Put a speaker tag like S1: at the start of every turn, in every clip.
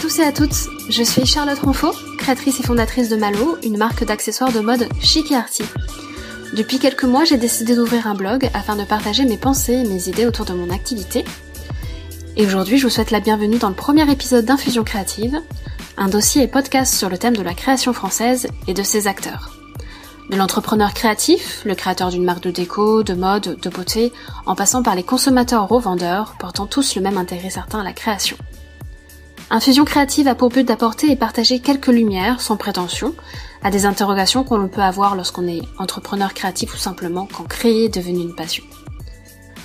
S1: tous et à toutes, je suis Charlotte Ronfaux, créatrice et fondatrice de Malo, une marque d'accessoires de mode chic et arty. Depuis quelques mois, j'ai décidé d'ouvrir un blog afin de partager mes pensées et mes idées autour de mon activité. Et aujourd'hui, je vous souhaite la bienvenue dans le premier épisode d'Infusion Créative, un dossier et podcast sur le thème de la création française et de ses acteurs. De l'entrepreneur créatif, le créateur d'une marque de déco, de mode, de beauté, en passant par les consommateurs revendeurs, portant tous le même intérêt certain à la création. Infusion créative a pour but d'apporter et partager quelques lumières, sans prétention, à des interrogations qu'on peut avoir lorsqu'on est entrepreneur créatif ou simplement quand créer est devenu une passion.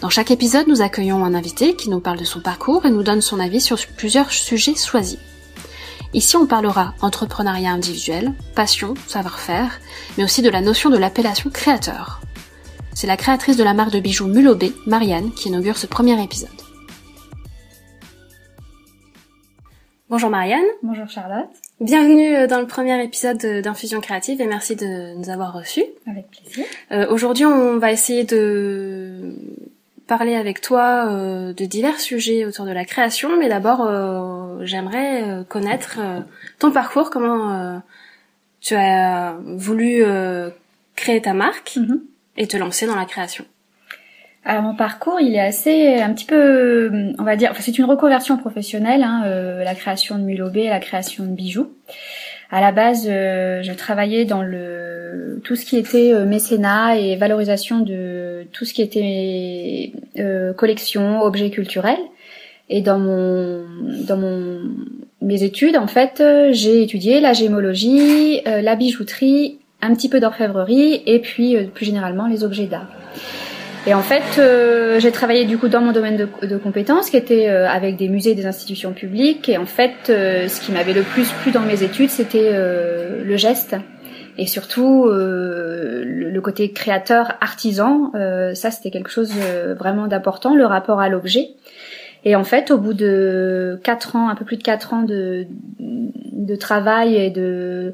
S1: Dans chaque épisode, nous accueillons un invité qui nous parle de son parcours et nous donne son avis sur plusieurs sujets choisis. Ici, on parlera entrepreneuriat individuel, passion, savoir-faire, mais aussi de la notion de l'appellation créateur. C'est la créatrice de la marque de bijoux Mulobé, Marianne, qui inaugure ce premier épisode. Bonjour Marianne.
S2: Bonjour Charlotte.
S1: Bienvenue euh, dans le premier épisode d'Infusion Créative et merci de nous avoir reçus.
S2: Avec plaisir.
S1: Euh, Aujourd'hui, on va essayer de parler avec toi euh, de divers sujets autour de la création, mais d'abord, euh, j'aimerais connaître ton parcours, comment tu as voulu créer ta marque
S2: Mhm.
S1: et te lancer dans la création.
S2: Alors mon parcours, il est assez, un petit peu, on va dire, enfin, c'est une reconversion professionnelle, hein, euh, la création de mulobé, la création de bijoux. À la base, euh, je travaillais dans le tout ce qui était euh, mécénat et valorisation de tout ce qui était euh, collection, objets culturels. Et dans mon dans mon mes études, en fait, euh, j'ai étudié la gémologie, euh, la bijouterie, un petit peu d'orfèvrerie et puis euh, plus généralement les objets d'art. Et en fait, euh, j'ai travaillé du coup dans mon domaine de, de compétences, qui était euh, avec des musées et des institutions publiques. Et en fait, euh, ce qui m'avait le plus plu dans mes études, c'était euh, le geste et surtout euh, le, côté créateur, artisan. Euh, ça, c'était quelque chose vraiment d'important, le rapport à l'objet. Et en fait, au bout de quatre ans, un peu plus de quatre ans de, de travail et de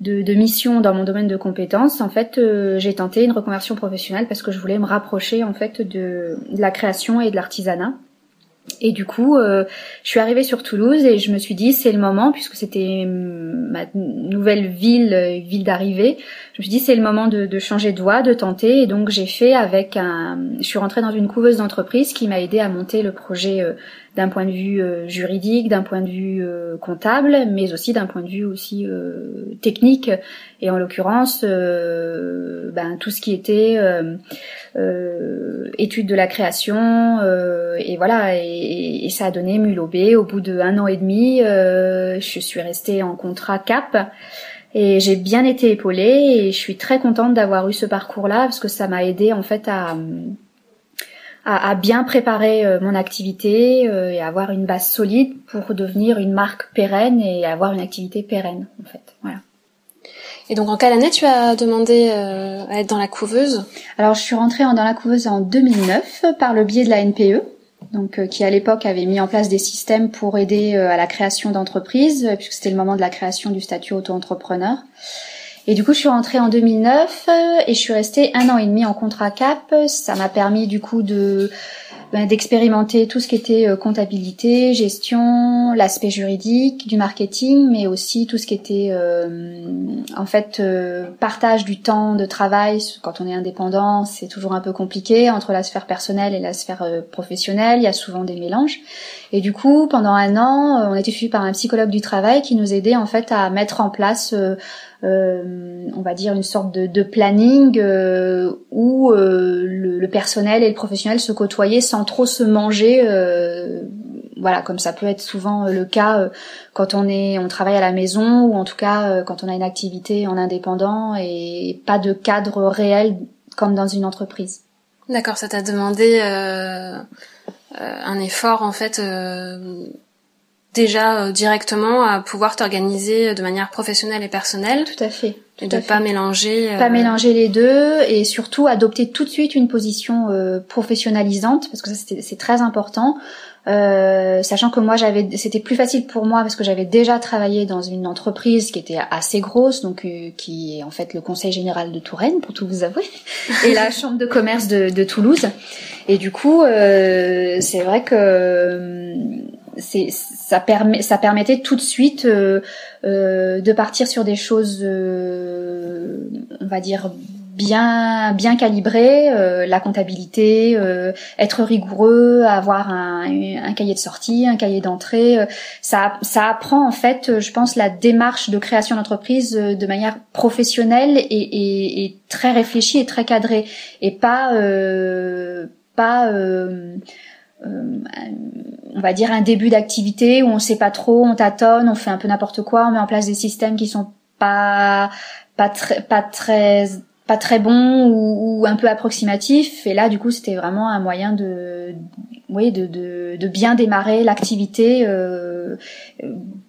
S2: de, de mission dans mon domaine de compétences, en fait, euh, j'ai tenté une reconversion professionnelle parce que je voulais me rapprocher en fait de, la création et de l'artisanat. Et du coup, euh, je suis arrivée sur Toulouse et je me suis dit c'est le moment puisque c'était ma nouvelle ville, euh, ville d'arrivée. Je me suis dit c'est le moment de, de changer de voie, de tenter. Et donc j'ai fait avec un, je suis rentrée dans une couveuse d'entreprise qui m'a aidé à monter le projet euh, d'un point de vue euh, juridique, d'un point de vue euh, comptable, mais aussi d'un point de vue aussi euh, technique. Et en l'occurrence, ben, tout ce qui était étude de la création, et voilà, et, et ça a donné Mulobé. Au bout de un an et demi, je suis restée en contrat Cap. Et j'ai bien été épaulée et je suis très contente d'avoir eu ce parcours-là parce que ça m'a aidé en fait à, à, à bien préparer euh, mon activité euh, et avoir une base solide pour devenir une marque pérenne et avoir une activité pérenne en fait. Voilà.
S1: Et donc en quelle année tu as demandé euh, à être dans la couveuse?
S2: Alors je suis rentrée en- dans la couveuse en 2009 par le biais de la NPE, donc euh, qui à l'époque avait mis en place des systèmes pour aider euh, à la création d'entreprises, puisque c'était le moment de la création du statut auto-entrepreneur. Et du coup, je suis rentrée en 2009 euh, et je suis restée un an et demi en contrat cap. Ça m'a permis du coup de ben, d'expérimenter tout ce qui était euh, comptabilité, gestion, l'aspect juridique, du marketing, mais aussi tout ce qui était euh, en fait euh, partage du temps de travail. Quand on est indépendant, c'est toujours un peu compliqué entre la sphère personnelle et la sphère euh, professionnelle. Il y a souvent des mélanges. Et du coup, pendant un an, on a été suivi par un psychologue du travail qui nous aidait en fait à mettre en place euh, on va dire une sorte de, de planning euh, où euh, le, le personnel et le professionnel se côtoyaient sans trop se manger. euh, voilà, comme ça peut être souvent euh, le cas euh, quand on est, on travaille à la maison ou en tout cas euh, quand on a une activité en indépendant et pas de cadre réel comme dans une entreprise.
S1: D'accord, ça t'a demandé euh, euh, un effort en fait euh, déjà euh, directement à pouvoir t'organiser de manière professionnelle et personnelle
S2: Tout à fait.
S1: et de
S2: à
S1: pas
S2: fait.
S1: mélanger. euh,
S2: Pas mélanger les deux et surtout adopter tout de suite une position euh, professionnalisante parce que ça c'est très important. Euh, sachant que moi j'avais c'était plus facile pour moi parce que j'avais déjà travaillé dans une entreprise qui était assez grosse donc euh, qui est en fait le conseil général de Touraine pour tout vous avouer et la chambre de commerce de, de Toulouse et du coup euh, c'est vrai que euh, ça permet ça permettait tout de suite de partir sur des choses on va dire bien bien calibré, euh, la comptabilité, euh, être rigoureux, avoir un, un, cahier de sortie, un cahier d'entrée, euh, ça ça apprend en fait, je pense, la démarche de création d'entreprise de manière professionnelle et, et, et, très réfléchie et très cadrée et pas pas on va dire un début d'activité où on sait pas trop, on tâtonne, on fait un peu n'importe quoi, on met en place des systèmes qui sont pas pas très pas très pas très ou, un peu approximatif. Et là, du coup, c'était vraiment un moyen de, oui, de, de, bien démarrer l'activité, euh,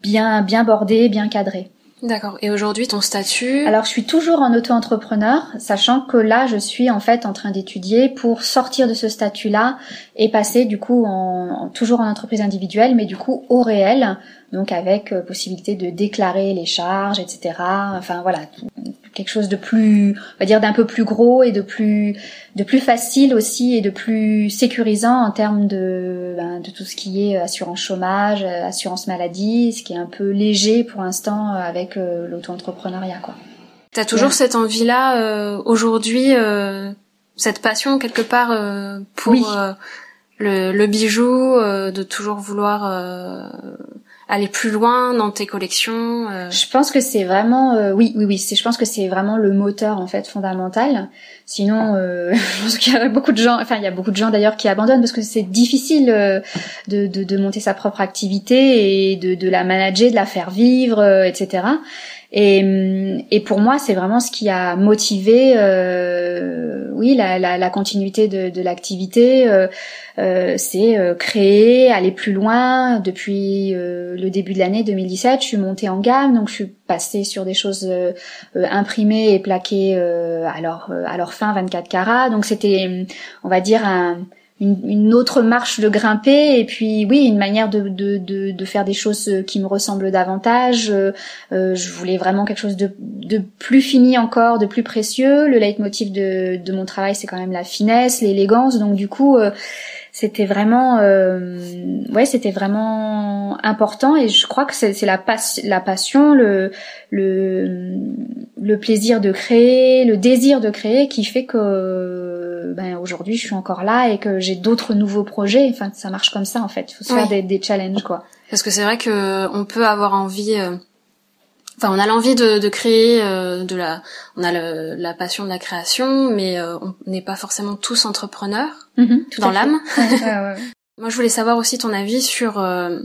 S2: bien bien bordée, bien cadrée.
S1: D'accord. Et aujourd'hui, ton statut
S2: Alors, je suis toujours en auto-entrepreneur, sachant que là, je suis en fait en train d'étudier pour sortir de ce statut-là et passer du coup en, toujours en entreprise individuelle, mais du coup au réel, donc avec euh, possibilité de déclarer les charges, etc. Enfin voilà, quelque chose de plus, on va dire d'un peu plus gros et de plus, de plus facile aussi et de plus sécurisant en termes de, ben, de tout ce qui est assurance chômage, assurance maladie, ce qui est un peu léger pour l'instant avec euh, l'auto-entrepreneuriat, quoi.
S1: T'as toujours cette envie-là euh, aujourd'hui, euh, cette passion quelque part pour le, le, bijou, de toujours vouloir aller plus loin dans tes collections
S2: euh Je pense que c'est vraiment, euh, oui, oui, oui, c'est, je pense que c'est vraiment le moteur en fait fondamental. Sinon, euh, je pense qu'il y a beaucoup de gens, enfin il y a beaucoup de gens d'ailleurs qui abandonnent parce que c'est difficile de, de, de, monter sa propre activité et de, de la manager, de la faire vivre, etc. Et, et pour moi, c'est vraiment ce qui a motivé, euh, oui, la, la, la, continuité de, de l'activité. Euh, euh, c'est euh, créer, aller plus loin. Depuis euh, le début de l'année 2017, je suis montée en gamme, donc je suis passée sur des choses imprimées et plaquées à leur à leur fin 24 carats. Donc c'était, on va dire un une, autre marche de grimper et puis oui une manière de, de, de, de faire des choses qui me ressemblent davantage. Euh, euh, je voulais vraiment quelque chose de, de plus fini encore de plus précieux. Le leitmotiv de, de mon travail c'est quand même la finesse l'élégance. Donc du coup euh, c'était vraiment euh, ouais c'était vraiment important et je crois que c'est la, la passion le, le le plaisir de créer le désir de créer qui fait que ben aujourd'hui je suis encore là et que j'ai d'autres nouveaux projets. Enfin ça marche comme ça en fait. Il faut se faire des, des challenges quoi.
S1: Parce que c'est vrai que on peut avoir envie euh, Enfin, on a l'envie de, de créer euh, de la, on a le, la passion de la création, mais euh, on n'est pas forcément tous entrepreneurs. Mm-hmm, dans l'âme. Moi, je voulais savoir aussi ton avis sur, euh,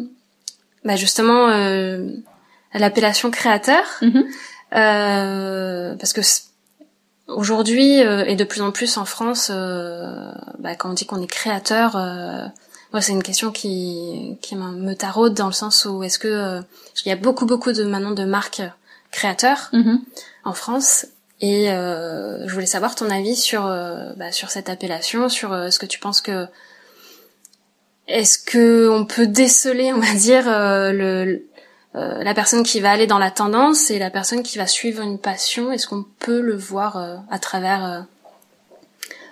S1: bah, justement, l'appellation créateur, mm-hmm. parce que aujourd'hui et de plus en plus en France, bah, quand on dit qu'on est créateur moi, c'est une question qui, qui me taraude dans le sens où est-ce que euh, il y a beaucoup beaucoup de maintenant de marques créateurs mm-hmm. en France et euh, je voulais savoir ton avis sur euh, bah, sur cette appellation, sur ce que tu penses que est-ce que on peut déceler, on va dire, le la personne qui va aller dans la tendance et la personne qui va suivre une passion. Est-ce qu'on peut le voir à travers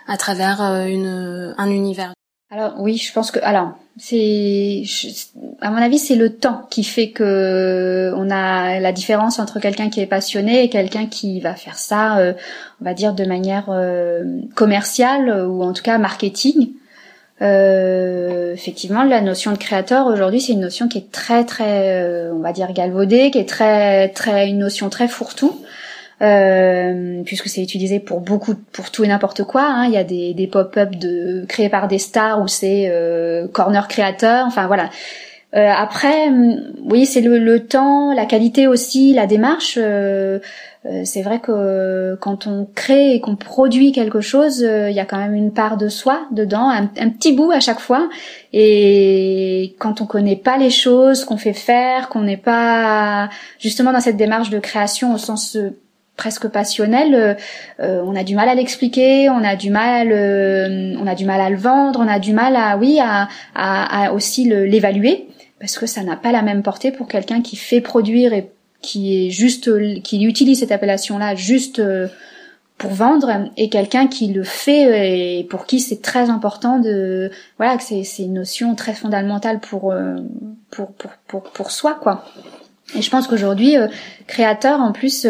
S1: à travers une un univers?
S2: Alors oui, je pense que alors c'est à mon avis c'est le temps qui fait que on a la différence entre quelqu'un qui est passionné et quelqu'un qui va faire ça, euh, on va dire de manière euh, commerciale ou en tout cas marketing. Euh, effectivement, la notion de créateur aujourd'hui, c'est une notion qui est très très, on va dire galvaudée, qui est très très une notion très fourre-tout. Euh, puisque c'est utilisé pour beaucoup, pour tout et n'importe quoi. Hein. Il y a des, des pop-up de créés par des stars où c'est euh, corner créateur. Enfin voilà. Euh, après, oui, c'est le, le, temps, la qualité aussi, la démarche. Euh, euh, c'est vrai que quand on crée et qu'on produit quelque chose, il y a quand même une part de soi dedans, un, un, petit bout à chaque fois. Et quand on connaît pas les choses qu'on fait faire, qu'on n'est pas justement dans cette démarche de création au sens presque passionnel, euh, euh, on a du mal à l'expliquer, on a du mal, euh, on a du mal à le vendre, on a du mal à, oui, à, à, aussi l'évaluer parce que ça n'a pas la même portée pour quelqu'un qui fait produire et qui est juste, qui utilise cette appellation-là juste pour vendre et quelqu'un qui le fait et pour qui c'est très important de voilà que c'est une notion très fondamentale pour pour pour pour, pour soi quoi. Et je pense qu'aujourd'hui créateur en plus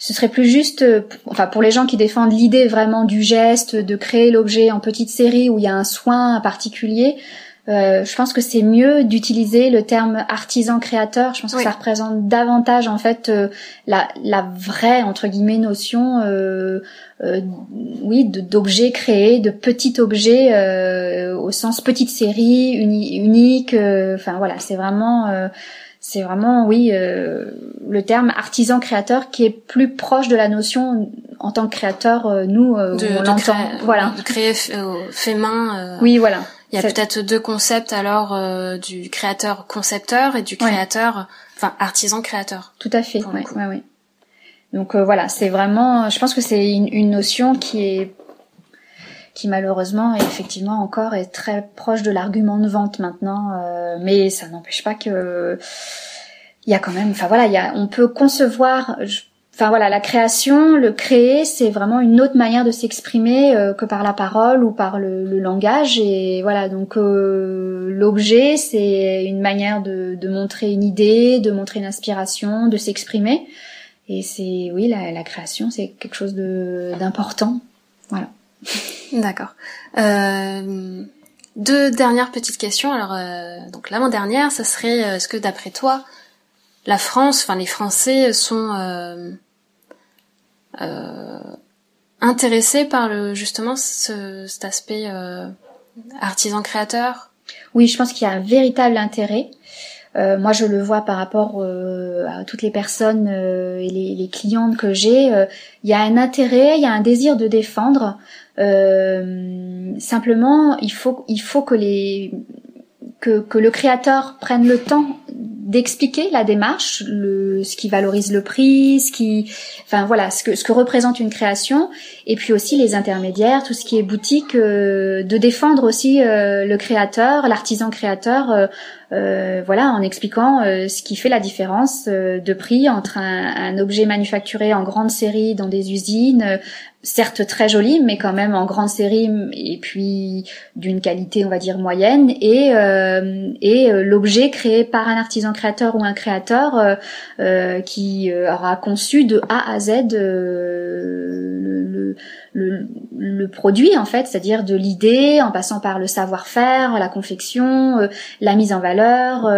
S2: ce serait plus juste, euh, enfin pour les gens qui défendent l'idée vraiment du geste, de créer l'objet en petite série où il y a un soin particulier. Euh, je pense que c'est mieux d'utiliser le terme artisan créateur. Je pense que ça représente davantage en fait euh, la, la vraie entre guillemets notion, euh, euh oui, d'objets créés, de petits objets au sens petite série, unique. Enfin voilà, c'est vraiment c'est vraiment, oui, euh, le terme artisan créateur qui est plus proche de la notion en tant que créateur, euh, nous, euh,
S1: de, on l'entend. Voilà. De créer fait main.
S2: oui, voilà.
S1: Il y a peut-être deux concepts alors du créateur concepteur et du créateur, enfin artisan créateur.
S2: Tout à fait. Ouais, ouais, ouais. Donc voilà, c'est vraiment, je pense que c'est une, une notion qui est qui malheureusement effectivement encore est très proche de l'argument de vente maintenant euh, mais ça n'empêche pas que il y a quand même enfin voilà il y a on peut concevoir enfin voilà la création le créer c'est vraiment une autre manière de s'exprimer euh, que par la parole ou par le, langage et voilà donc euh, l'objet c'est une manière de, de, montrer une idée de montrer une inspiration de s'exprimer et c'est oui la, la création c'est quelque chose d'important voilà
S1: D'accord. Euh, deux dernières petites questions. Alors, euh, donc l'avant-dernière, ça serait euh, est-ce que d'après toi, la France, enfin les Français sont euh, euh, intéressés par le justement ce, cet aspect artisan créateur?
S2: Oui, je pense qu'il y a un véritable intérêt. Euh, moi, je le vois par rapport à toutes les personnes et les, les, clientes que j'ai. Il y a un intérêt, il y a un désir de défendre. Euh, simplement, il faut, il faut que les que, que le créateur prenne le temps d'expliquer la démarche, le, ce qui valorise le prix, ce qui, enfin voilà, ce que, ce que représente une création, et puis aussi les intermédiaires, tout ce qui est boutique, euh, de défendre aussi euh, le créateur, l'artisan créateur, euh, euh voilà, en expliquant ce qui fait la différence de prix entre un, un, objet manufacturé en grande série dans des usines, certes très joli, mais quand même en grande série et puis d'une qualité, on va dire moyenne, et euh, et euh, l'objet créé par un artisan créateur ou un créateur euh, euh qui aura conçu de A à Z le, le, le, produit en fait, c'est-à-dire de l'idée en passant par le savoir-faire, la confection, la mise en valeur,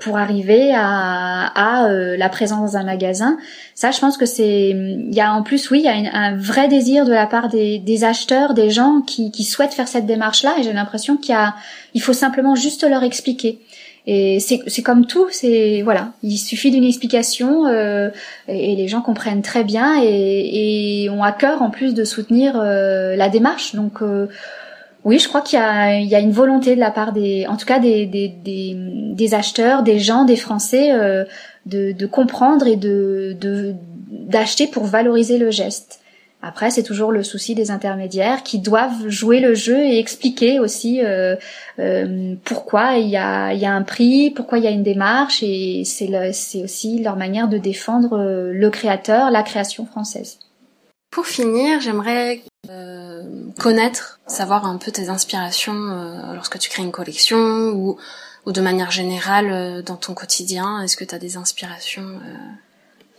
S2: pour arriver à, à la présence dans un magasin. Ça, je pense que c'est, il y a en plus, oui, il y a un vrai désir de la part des, acheteurs, des gens qui, souhaitent faire cette démarche-là, et j'ai l'impression qu'il y a, il faut simplement juste leur expliquer. Et c'est comme tout, c'est voilà, il suffit d'une explication euh, et, les gens comprennent très bien et, ont à cœur en plus de soutenir euh, la démarche. Donc euh, oui, je crois qu'il y y a une volonté de la part des, en tout cas des, des, des, acheteurs, des gens, des Français, de, de comprendre et de d'acheter pour valoriser le geste. Après, c'est toujours le souci des intermédiaires qui doivent jouer le jeu et expliquer aussi euh, euh, pourquoi il y, a, y a un prix, pourquoi il y a une démarche, et c'est, c'est aussi leur manière de défendre euh, le créateur, la création française.
S1: Pour finir, j'aimerais connaître, savoir un peu tes inspirations lorsque tu crées une collection ou, ou de manière générale dans ton quotidien. Est-ce que tu as des inspirations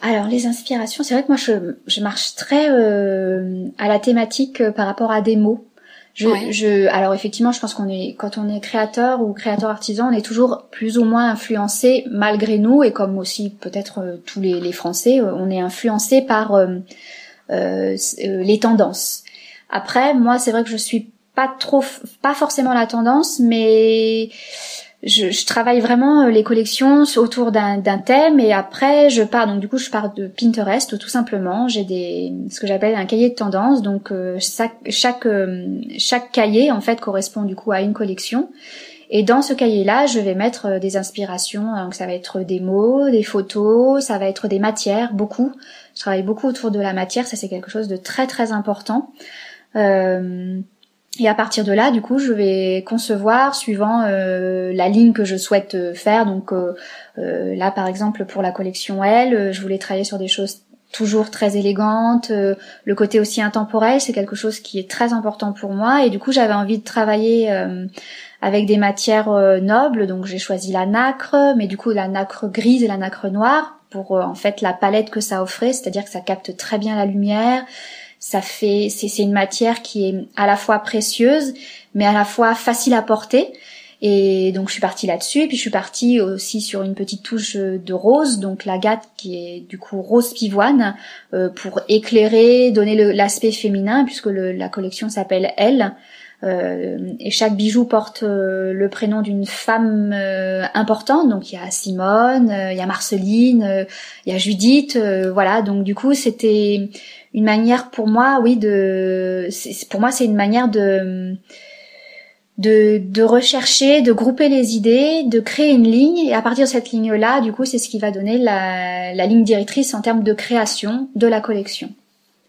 S2: alors les inspirations, c'est vrai que moi je, je marche très euh, à la thématique euh, par rapport à des mots. Je, je, alors effectivement, je pense qu'on est quand on est créateur ou créateur artisan, on est toujours plus ou moins influencé malgré nous et comme aussi peut-être euh, tous les, les, Français, on est influencé par les tendances. Après, moi, c'est vrai que je suis pas trop, pas forcément la tendance, mais je, je, travaille vraiment euh, les collections autour d'un thème et après je pars donc du coup je pars de Pinterest tout simplement. J'ai des ce que j'appelle un cahier de tendance. Donc euh, chaque chaque euh, chaque cahier en fait correspond du coup à une collection. Et dans ce cahier là je vais mettre des inspirations. Donc ça va être des mots des photos ça va être des matières beaucoup. Je travaille beaucoup autour de la matière. Ça c'est quelque chose de très très important. Euh, et à partir de là, du coup, je vais concevoir suivant euh, la ligne que je souhaite euh, faire. Donc euh, là, par exemple, pour la collection L, je voulais travailler sur des choses toujours très élégante. Euh, le côté aussi intemporel, c'est quelque chose qui est très important pour moi. Et du coup, j'avais envie de travailler avec des matières nobles. Donc, j'ai choisi la nacre, mais du coup, la nacre grise et la nacre noire pour en fait la palette que ça offrait, c'est-à-dire que ça capte très bien la lumière. Ça fait, c'est une matière qui est à la fois précieuse, mais à la fois facile à porter. Et donc je suis partie là-dessus, puis je suis partie aussi sur une petite touche de rose, donc l'agate qui est du coup rose pivoine, euh, pour éclairer, donner l'aspect féminin, puisque le, la collection s'appelle Elle. Euh, et chaque bijou porte euh, le prénom d'une femme euh, importante. Donc il y a Simone, il y a Marceline, il y a Judith. voilà. Donc du coup c'était une manière pour moi, oui, de. Pour moi c'est une manière de de, de rechercher, de grouper les idées, de créer une ligne, et à partir de cette ligne-là, du coup, c'est ce qui va donner la, la ligne directrice en termes de création de la collection.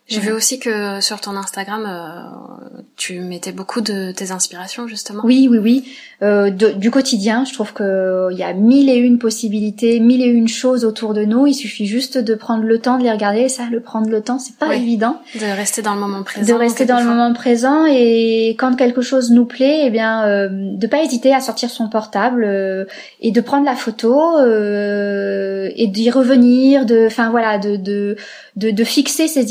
S1: J'ai vu aussi que sur ton Instagram, euh, tu mettais beaucoup de tes inspirations justement.
S2: Oui, oui, oui. Euh, du quotidien, je trouve que il y a mille et une possibilités, mille et une choses autour de nous. Il suffit juste de prendre le temps de les regarder. Et ça, le prendre le temps, c'est pas évident.
S1: De rester dans le moment présent.
S2: De rester dans le moment présent et quand quelque chose nous plaît, eh bien, euh, de pas hésiter à sortir son portable euh, et de prendre la photo euh, et d'y revenir. De, enfin voilà, de, de de, de fixer ces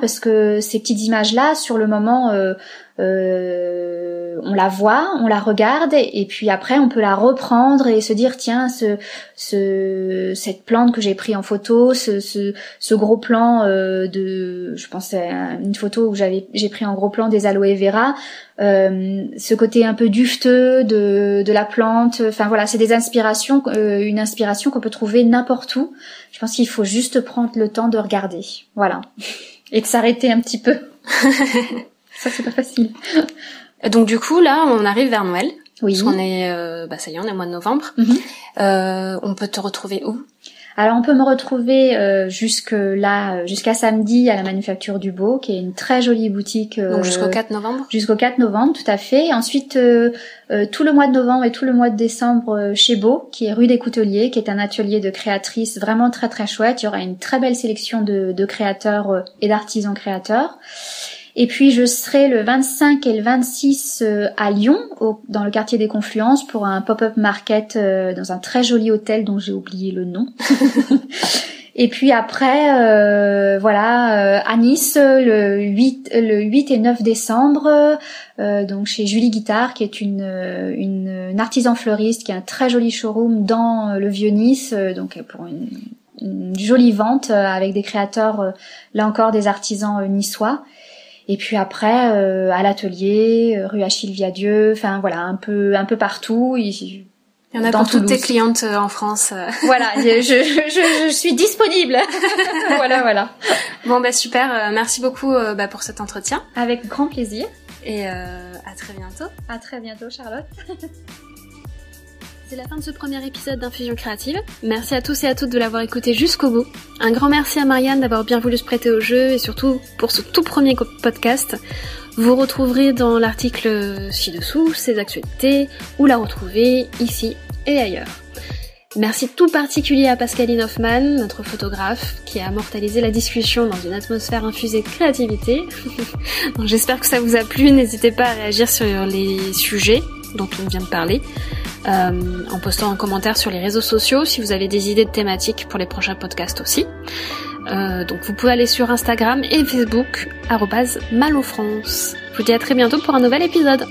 S2: parce que ces petites images-là, sur le moment, euh, euh, on la voit, on la regarde et, puis après on peut la reprendre et se dire tiens ce, ce cette plante que j'ai pris en photo, ce, ce, ce gros plan euh, de, je pense une photo où j'avais j'ai pris en gros plan des aloe vera, euh, ce côté un peu dufteux de, de la plante, enfin voilà c'est des inspirations, euh, une inspiration qu'on peut trouver n'importe où. Je pense qu'il faut juste prendre le temps de regarder, voilà, et de s'arrêter un petit peu. Ça, c'est pas facile.
S1: Donc du coup, là, on arrive vers Noël. Oui. Parce qu'on est, euh, bah ça y est, on est au mois de novembre. Mhm. euh, on peut te retrouver où?
S2: Alors on peut me retrouver euh, jusque là, jusqu'à samedi à la Manufacture du Beau, qui est une très jolie boutique.
S1: Euh, Donc jusqu'au 4 novembre.
S2: Jusqu'au 4 novembre, tout à fait. ensuite euh, euh, tout le mois de novembre et tout le mois de décembre chez Beau, qui est rue des Couteliers, qui est un atelier de créatrices vraiment très très chouette. Il y aura une très belle sélection de, de créateurs et d'artisans créateurs. Et puis je serai le 25 et le 26 euh, à Lyon, dans le quartier des Confluences, pour un pop-up market euh, dans un très joli hôtel dont j'ai oublié le nom. et puis après, euh, voilà, à Nice, le 8, le 8 et 9 décembre, donc chez Julie Guitare, qui est une, une, artisan fleuriste, qui a un très joli showroom dans le vieux Nice, donc pour une, une jolie vente avec des créateurs, là encore des artisans niçois. Et puis après, euh, à l'atelier, euh, rue Achille Viadieu, enfin voilà, un peu, un peu partout.
S1: Il, y en a pour toutes tes clientes euh, en France.
S2: Voilà, je, je, je, suis disponible. voilà, voilà.
S1: Bon bah super, merci beaucoup bah, pour cet entretien.
S2: Avec grand plaisir.
S1: Et à très bientôt.
S2: À très bientôt, Charlotte.
S1: C'est la fin de ce premier épisode d'Infusion Créative. Merci à tous et à toutes de l'avoir écouté jusqu'au bout. Un grand merci à Marianne d'avoir bien voulu se prêter au jeu et surtout pour ce tout premier podcast. Vous retrouverez dans l'article ci-dessous ses actualités, où la retrouver ici et ailleurs. Merci tout particulier à Pascaline Hoffman, notre photographe, qui a immortalisé la discussion dans une atmosphère infusée de créativité. J'espère que ça vous a plu, n'hésitez pas à réagir sur les sujets dont on vient de parler. Euh, en postant un commentaire sur les réseaux sociaux si vous avez des idées de thématiques pour les prochains podcasts aussi. Euh, donc vous pouvez aller sur Instagram et Facebook, malofrance. Je vous dis à très bientôt pour un nouvel épisode.